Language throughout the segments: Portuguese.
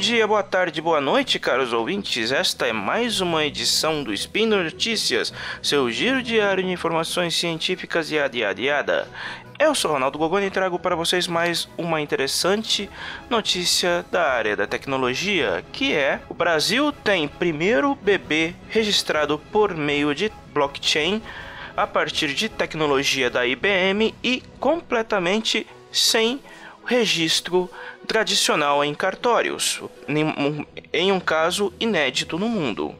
dia, boa tarde, boa noite, caros ouvintes. Esta é mais uma edição do Spin Notícias, seu giro diário de informações científicas e adiadiada. Eu sou Ronaldo Gogoni e trago para vocês mais uma interessante notícia da área da tecnologia, que é o Brasil tem primeiro bebê registrado por meio de blockchain a partir de tecnologia da IBM e completamente sem registro tradicional em cartórios, em um caso inédito no mundo.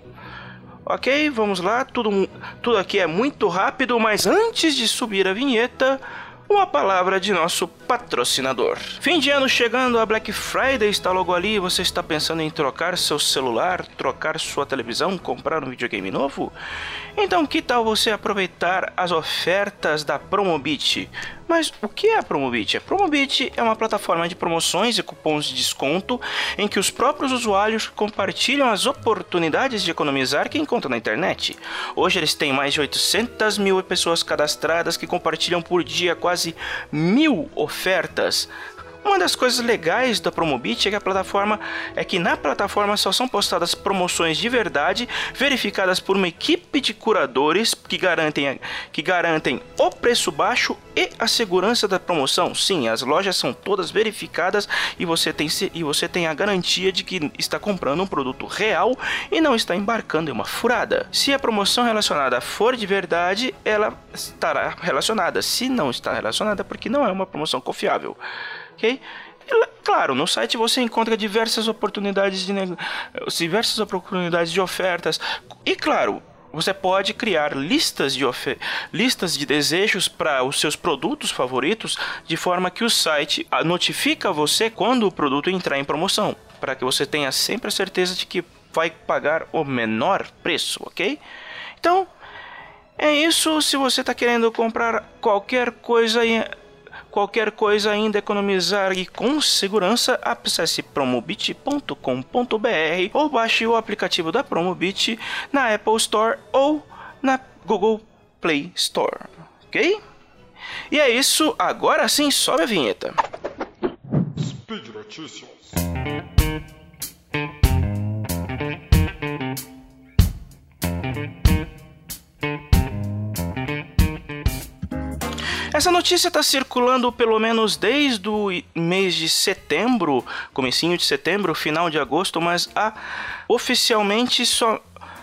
Ok, vamos lá, tudo, tudo aqui é muito rápido, mas antes de subir a vinheta, uma palavra de nosso patrocinador. Fim de ano chegando, a Black Friday está logo ali. Você está pensando em trocar seu celular, trocar sua televisão, comprar um videogame novo? Então, que tal você aproveitar as ofertas da Promobit? Mas o que é a Promobit? A Promobit é uma plataforma de promoções e cupons de desconto em que os próprios usuários compartilham as oportunidades de economizar que encontram na internet. Hoje eles têm mais de 800 mil pessoas cadastradas que compartilham por dia quase mil ofertas uma das coisas legais da Promobit é que a plataforma é que na plataforma só são postadas promoções de verdade, verificadas por uma equipe de curadores que garantem, que garantem o preço baixo e a segurança da promoção. Sim, as lojas são todas verificadas e você tem, e você tem a garantia de que está comprando um produto real e não está embarcando em uma furada. Se a promoção relacionada for de verdade, ela estará relacionada. Se não está relacionada, porque não é uma promoção confiável ok? Claro, no site você encontra diversas oportunidades de diversas oportunidades de ofertas e claro, você pode criar listas de, listas de desejos para os seus produtos favoritos, de forma que o site notifica você quando o produto entrar em promoção, para que você tenha sempre a certeza de que vai pagar o menor preço, ok? Então, é isso. Se você está querendo comprar qualquer coisa Qualquer coisa ainda economizar e com segurança, acesse promobit.com.br ou baixe o aplicativo da Promobit na Apple Store ou na Google Play Store, ok? E é isso, agora sim sobe a vinheta. Speed Notícias. Essa notícia está circulando pelo menos desde o mês de setembro, comecinho de setembro, final de agosto, mas a, oficialmente só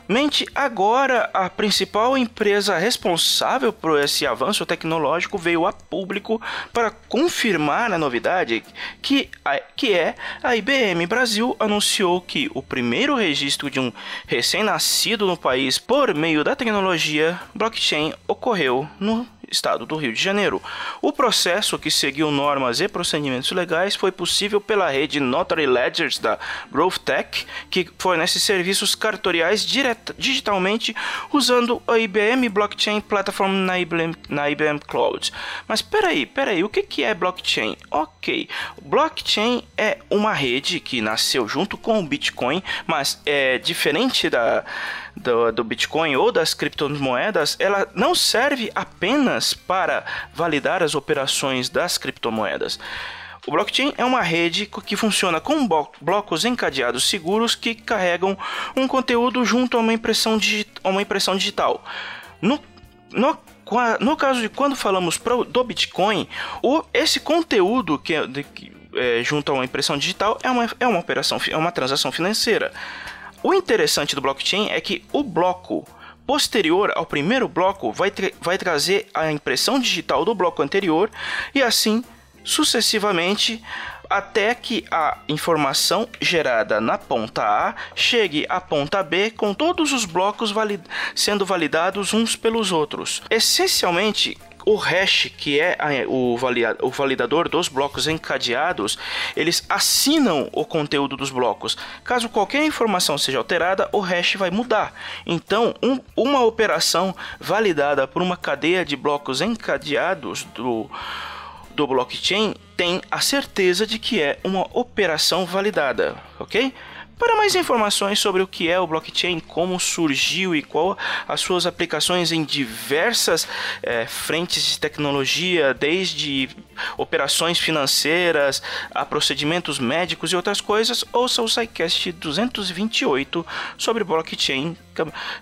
Mente agora a principal empresa responsável por esse avanço tecnológico veio a público para confirmar a novidade, que, que é a IBM Brasil anunciou que o primeiro registro de um recém-nascido no país por meio da tecnologia blockchain ocorreu no estado do Rio de Janeiro. O processo, que seguiu normas e procedimentos legais, foi possível pela rede Notary Ledgers da GrowthTech, que fornece serviços cartoriais direta, digitalmente usando a IBM Blockchain Platform na IBM, na IBM Cloud. Mas peraí, peraí, o que, que é blockchain? Ok, blockchain é uma rede que nasceu junto com o Bitcoin, mas é diferente da do, do Bitcoin ou das criptomoedas, ela não serve apenas para validar as operações das criptomoedas. O blockchain é uma rede que funciona com blocos encadeados seguros que carregam um conteúdo junto a uma impressão, a uma impressão digital. No, no, no caso de quando falamos pro, do Bitcoin, o, esse conteúdo que, é, de, é, junto a uma impressão digital é uma, é uma operação, é uma transação financeira. O interessante do blockchain é que o bloco posterior ao primeiro bloco vai, tra vai trazer a impressão digital do bloco anterior e assim sucessivamente até que a informação gerada na ponta A chegue à ponta B com todos os blocos valid sendo validados uns pelos outros. Essencialmente, o hash, que é o, validador dos blocos encadeados, eles assinam o conteúdo dos blocos. Caso qualquer informação seja alterada, o hash vai mudar. Então, um, uma operação validada por uma cadeia de blocos encadeados do, do blockchain tem a certeza de que é uma operação validada, ok? Para mais informações sobre o que é o blockchain, como surgiu e qual as suas aplicações em diversas é, frentes de tecnologia, desde operações financeiras a procedimentos médicos e outras coisas, ouça o SciCast 228 sobre blockchain,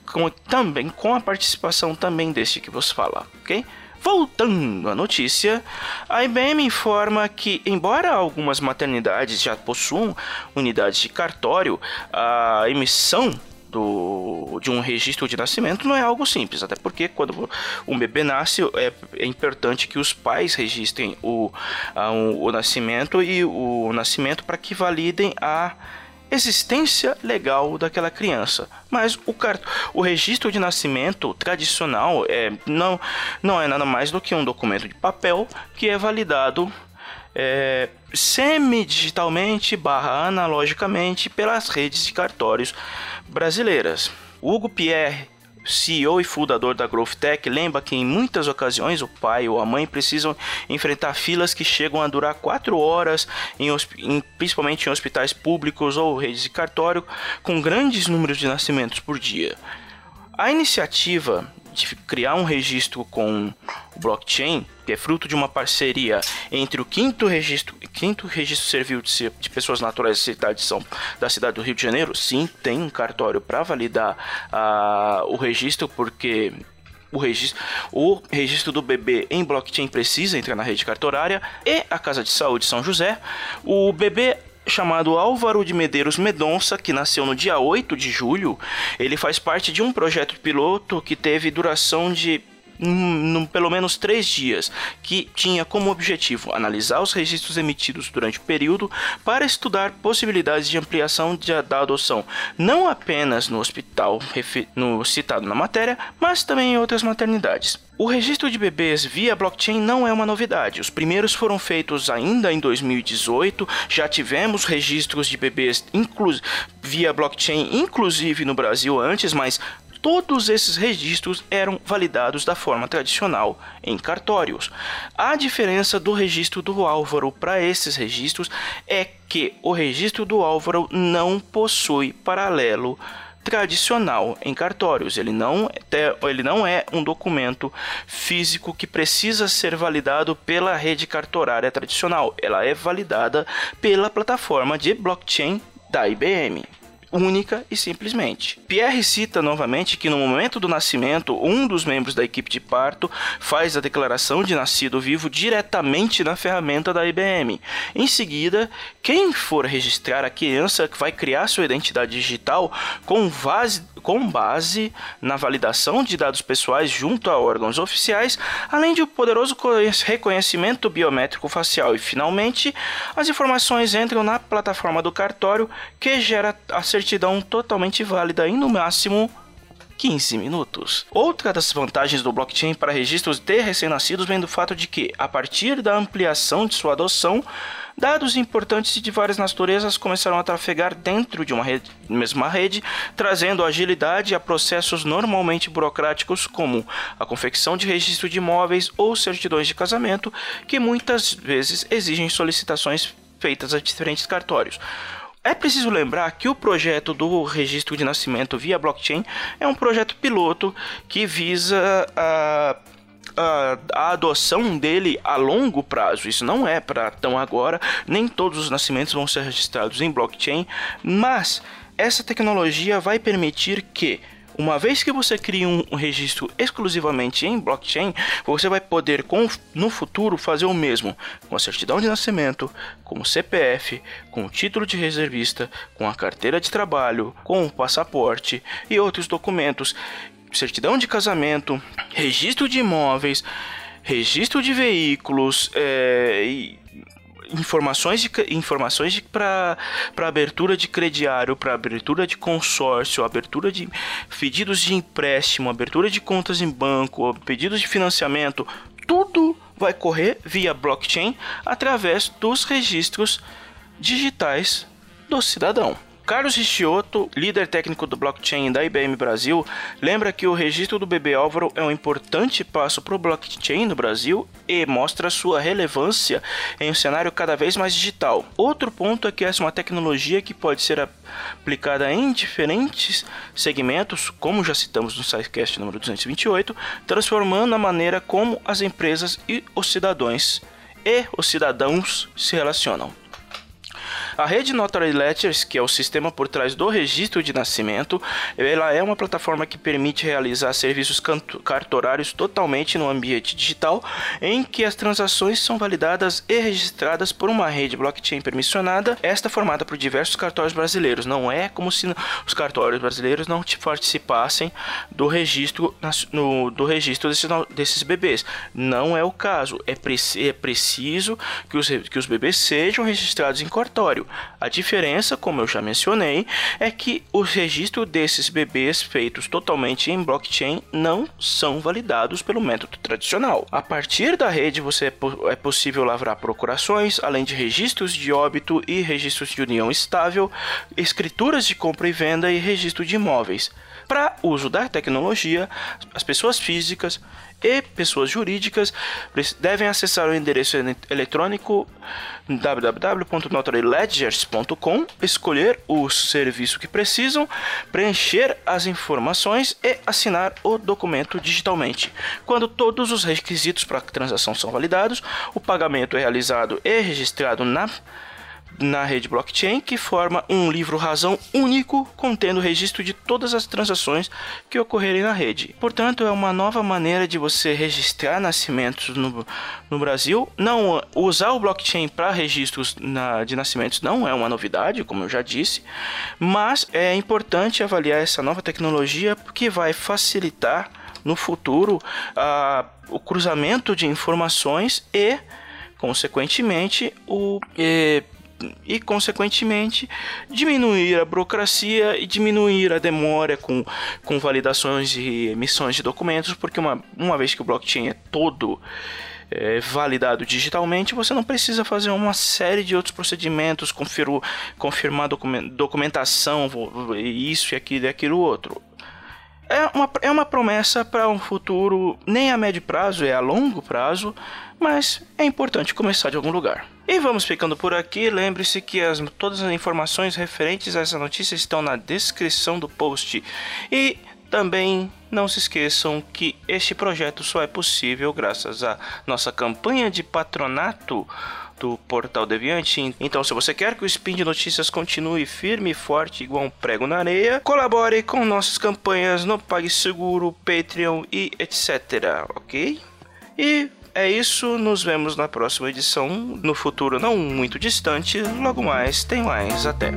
como, também com a participação também deste que vos fala, ok? Voltando à notícia, a IBM informa que, embora algumas maternidades já possuam unidades de cartório, a emissão do, de um registro de nascimento não é algo simples, até porque quando um bebê nasce é, é importante que os pais registrem o, a, o, o nascimento e o nascimento para que validem a existência legal daquela criança. Mas o, o registro de nascimento tradicional é, não, não é nada mais do que um documento de papel que é validado é, semi-digitalmente barra analogicamente pelas redes de cartórios brasileiras. Hugo Pierre CEO e fundador da Growth Tech, lembra que em muitas ocasiões o pai ou a mãe precisam enfrentar filas que chegam a durar 4 horas, em, em, principalmente em hospitais públicos ou redes de cartório, com grandes números de nascimentos por dia. A iniciativa de criar um registro com o blockchain, que é fruto de uma parceria entre o quinto registro, quinto registro civil de, de pessoas naturais da cidade, de São, da cidade do Rio de Janeiro, sim, tem um cartório para validar uh, o registro, porque o registro, o registro do bebê em blockchain precisa entrar na rede cartorária e a Casa de Saúde São José. O bebê chamado Álvaro de Medeiros Medonça, que nasceu no dia 8 de julho. Ele faz parte de um projeto piloto que teve duração de no, pelo menos três dias, que tinha como objetivo analisar os registros emitidos durante o período para estudar possibilidades de ampliação de, da adoção, não apenas no hospital no, citado na matéria, mas também em outras maternidades. O registro de bebês via blockchain não é uma novidade. Os primeiros foram feitos ainda em 2018. Já tivemos registros de bebês via blockchain, inclusive no Brasil antes, mas todos esses registros eram validados da forma tradicional, em cartórios. A diferença do registro do Álvaro para esses registros é que o registro do Álvaro não possui paralelo tradicional em cartórios. Ele não, é, ele não é um documento físico que precisa ser validado pela rede cartorária tradicional. Ela é validada pela plataforma de blockchain da IBM única e simplesmente. Pierre cita novamente que no momento do nascimento, um dos membros da equipe de parto faz a declaração de nascido vivo diretamente na ferramenta da IBM. Em seguida, quem for registrar a criança vai criar sua identidade digital com base, com base na validação de dados pessoais junto a órgãos oficiais, além de um poderoso reconhecimento biométrico facial. E finalmente, as informações entram na plataforma do cartório que gera a certidão totalmente válida em no máximo 15 minutos. Outra das vantagens do blockchain para registros de recém-nascidos vem do fato de que, a partir da ampliação de sua adoção, dados importantes de várias naturezas começaram a trafegar dentro de uma rede, mesma rede, trazendo agilidade a processos normalmente burocráticos como a confecção de registro de imóveis ou certidões de casamento, que muitas vezes exigem solicitações feitas a diferentes cartórios. É preciso lembrar que o projeto do registro de nascimento via blockchain é um projeto piloto que visa a a, a, adoção dele a longo prazo. Isso não é para tão agora, nem todos os nascimentos vão ser registrados em blockchain, mas essa tecnologia vai permitir que uma vez que você cria um registro exclusivamente em blockchain, você vai poder com, no futuro fazer o mesmo com a certidão de nascimento, com o CPF, com o título de reservista, com a carteira de trabalho, com o passaporte e outros documentos, certidão de casamento, registro de imóveis, registro de veículos é, e informações de, informações de, para abertura de crediário, para abertura de consórcio, abertura de pedidos de empréstimo, abertura de contas em banco, pedidos de financiamento, tudo vai correr via blockchain através dos registros digitais do cidadão. Carlos Richioto, líder técnico do blockchain da IBM Brasil, lembra que o registro do bebê Álvaro é um importante passo para o blockchain no Brasil e mostra sua relevância em um cenário cada vez mais digital. Outro ponto é que essa é uma tecnologia que pode ser aplicada em diferentes segmentos, como já citamos no SciCast número 228, transformando a maneira como as empresas e os cidadãos e os cidadãos se relacionam. A rede Notary Letters, que é o sistema por trás do registro de nascimento, ela é uma plataforma que permite realizar serviços cartorários totalmente no ambiente digital, em que as transações são validadas e registradas por uma rede blockchain permissionada, esta formada por diversos cartórios brasileiros. Não é como se os cartórios brasileiros não participassem do registro, no, do registro desses, desses bebês. Não é o caso. É, é preciso que os, que os bebês sejam registrados em cartório. A diferença, como eu já mencionei, é que o registro desses bebês feitos totalmente em blockchain não são validados pelo método tradicional. A partir da rede, você é, é possível lavrar procurações, além de registros de óbito e registros de união estável, escrituras de compra e venda e registro de imóveis. Para uso da tecnologia, as pessoas físicas e pessoas jurídicas devem acessar o endereço eletrônico www.notaryledgers.com, escolher o serviço que precisam, preencher as informações e assinar o documento digitalmente. Quando todos os requisitos para a transação são validados, o pagamento é realizado e registrado na na rede blockchain que forma um livro-razão único contendo o registro de todas as transações que ocorrerem na rede. Portanto, é uma nova maneira de você registrar nascimentos no, no Brasil. Não usar o blockchain para registros na, de nascimentos não é uma novidade, como eu já disse, mas é importante avaliar essa nova tecnologia porque vai facilitar no futuro a, o cruzamento de informações e consequentemente o eh, e, consequentemente, diminuir a burocracia e diminuir a demora com, com validações e emissões de documentos, porque uma, uma vez que o blockchain é todo é, validado digitalmente, você não precisa fazer uma série de outros procedimentos, confiru, confirmar documentação, isso e aquilo e aquilo outro. É uma, é uma promessa para um futuro nem a médio prazo, é a longo prazo, mas é importante começar de algum lugar. E vamos ficando por aqui. Lembre-se que as, todas as informações referentes a essa notícia estão na descrição do post. E também não se esqueçam que este projeto só é possível graças à nossa campanha de patronato do Portal Deviante. Então, se você quer que o Spin de Notícias continue firme e forte, igual um prego na areia, colabore com nossas campanhas no PagSeguro, Patreon e etc. Ok? E é isso, nos vemos na próxima edição, no futuro não muito distante, logo mais, tem mais, até.